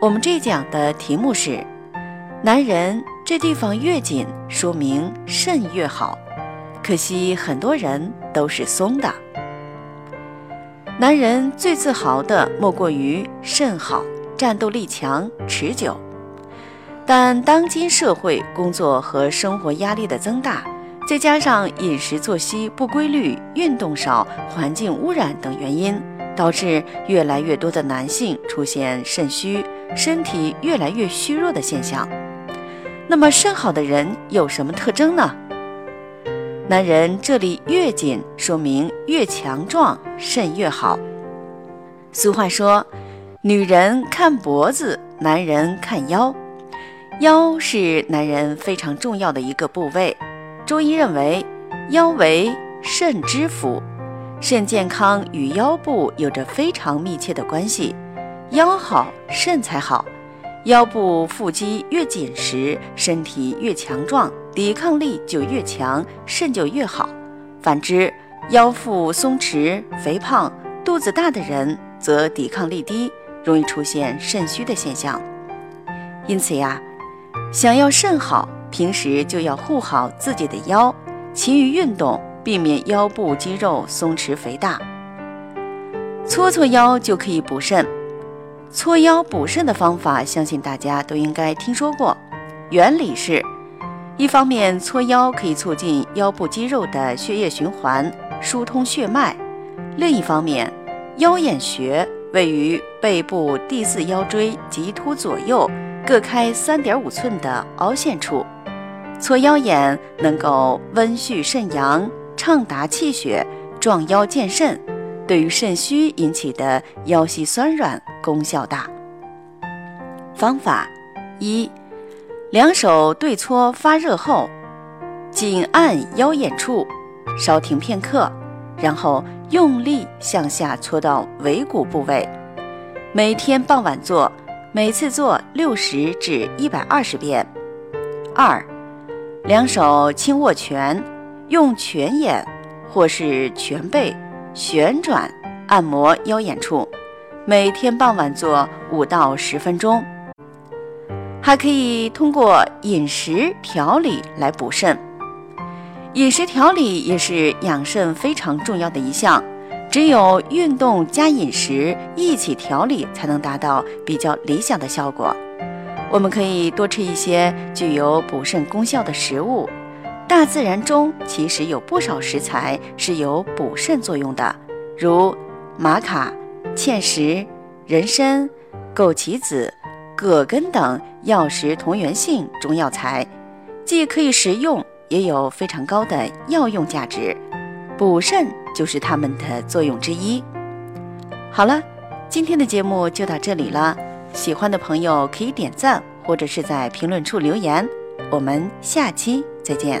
我们这讲的题目是：男人这地方越紧，说明肾越好。可惜很多人都是松的。男人最自豪的莫过于肾好，战斗力强，持久。但当今社会工作和生活压力的增大，再加上饮食作息不规律、运动少、环境污染等原因，导致越来越多的男性出现肾虚。身体越来越虚弱的现象，那么肾好的人有什么特征呢？男人这里越紧，说明越强壮，肾越好。俗话说，女人看脖子，男人看腰，腰是男人非常重要的一个部位。中医认为，腰为肾之府，肾健康与腰部有着非常密切的关系。腰好，肾才好。腰部腹肌越紧实，身体越强壮，抵抗力就越强，肾就越好。反之，腰腹松弛、肥胖、肚子大的人，则抵抗力低，容易出现肾虚的现象。因此呀，想要肾好，平时就要护好自己的腰，勤于运动，避免腰部肌肉松弛肥大。搓搓腰就可以补肾。搓腰补肾的方法，相信大家都应该听说过。原理是：一方面搓腰可以促进腰部肌肉的血液循环，疏通血脉；另一方面，腰眼穴位于背部第四腰椎棘突左右各开三点五寸的凹陷处，搓腰眼能够温煦肾阳、畅达气血、壮腰健肾。对于肾虚引起的腰膝酸软功效大。方法一：两手对搓发热后，紧按腰眼处，稍停片刻，然后用力向下搓到尾骨部位。每天傍晚做，每次做六十至一百二十遍。二：两手轻握拳，用拳眼或是拳背。旋转按摩腰眼处，每天傍晚做五到十分钟。还可以通过饮食调理来补肾。饮食调理也是养肾非常重要的一项，只有运动加饮食一起调理，才能达到比较理想的效果。我们可以多吃一些具有补肾功效的食物。大自然中其实有不少食材是有补肾作用的，如玛卡、芡实、人参、枸杞子、葛根等药食同源性中药材，既可以食用，也有非常高的药用价值。补肾就是它们的作用之一。好了，今天的节目就到这里了，喜欢的朋友可以点赞或者是在评论处留言，我们下期再见。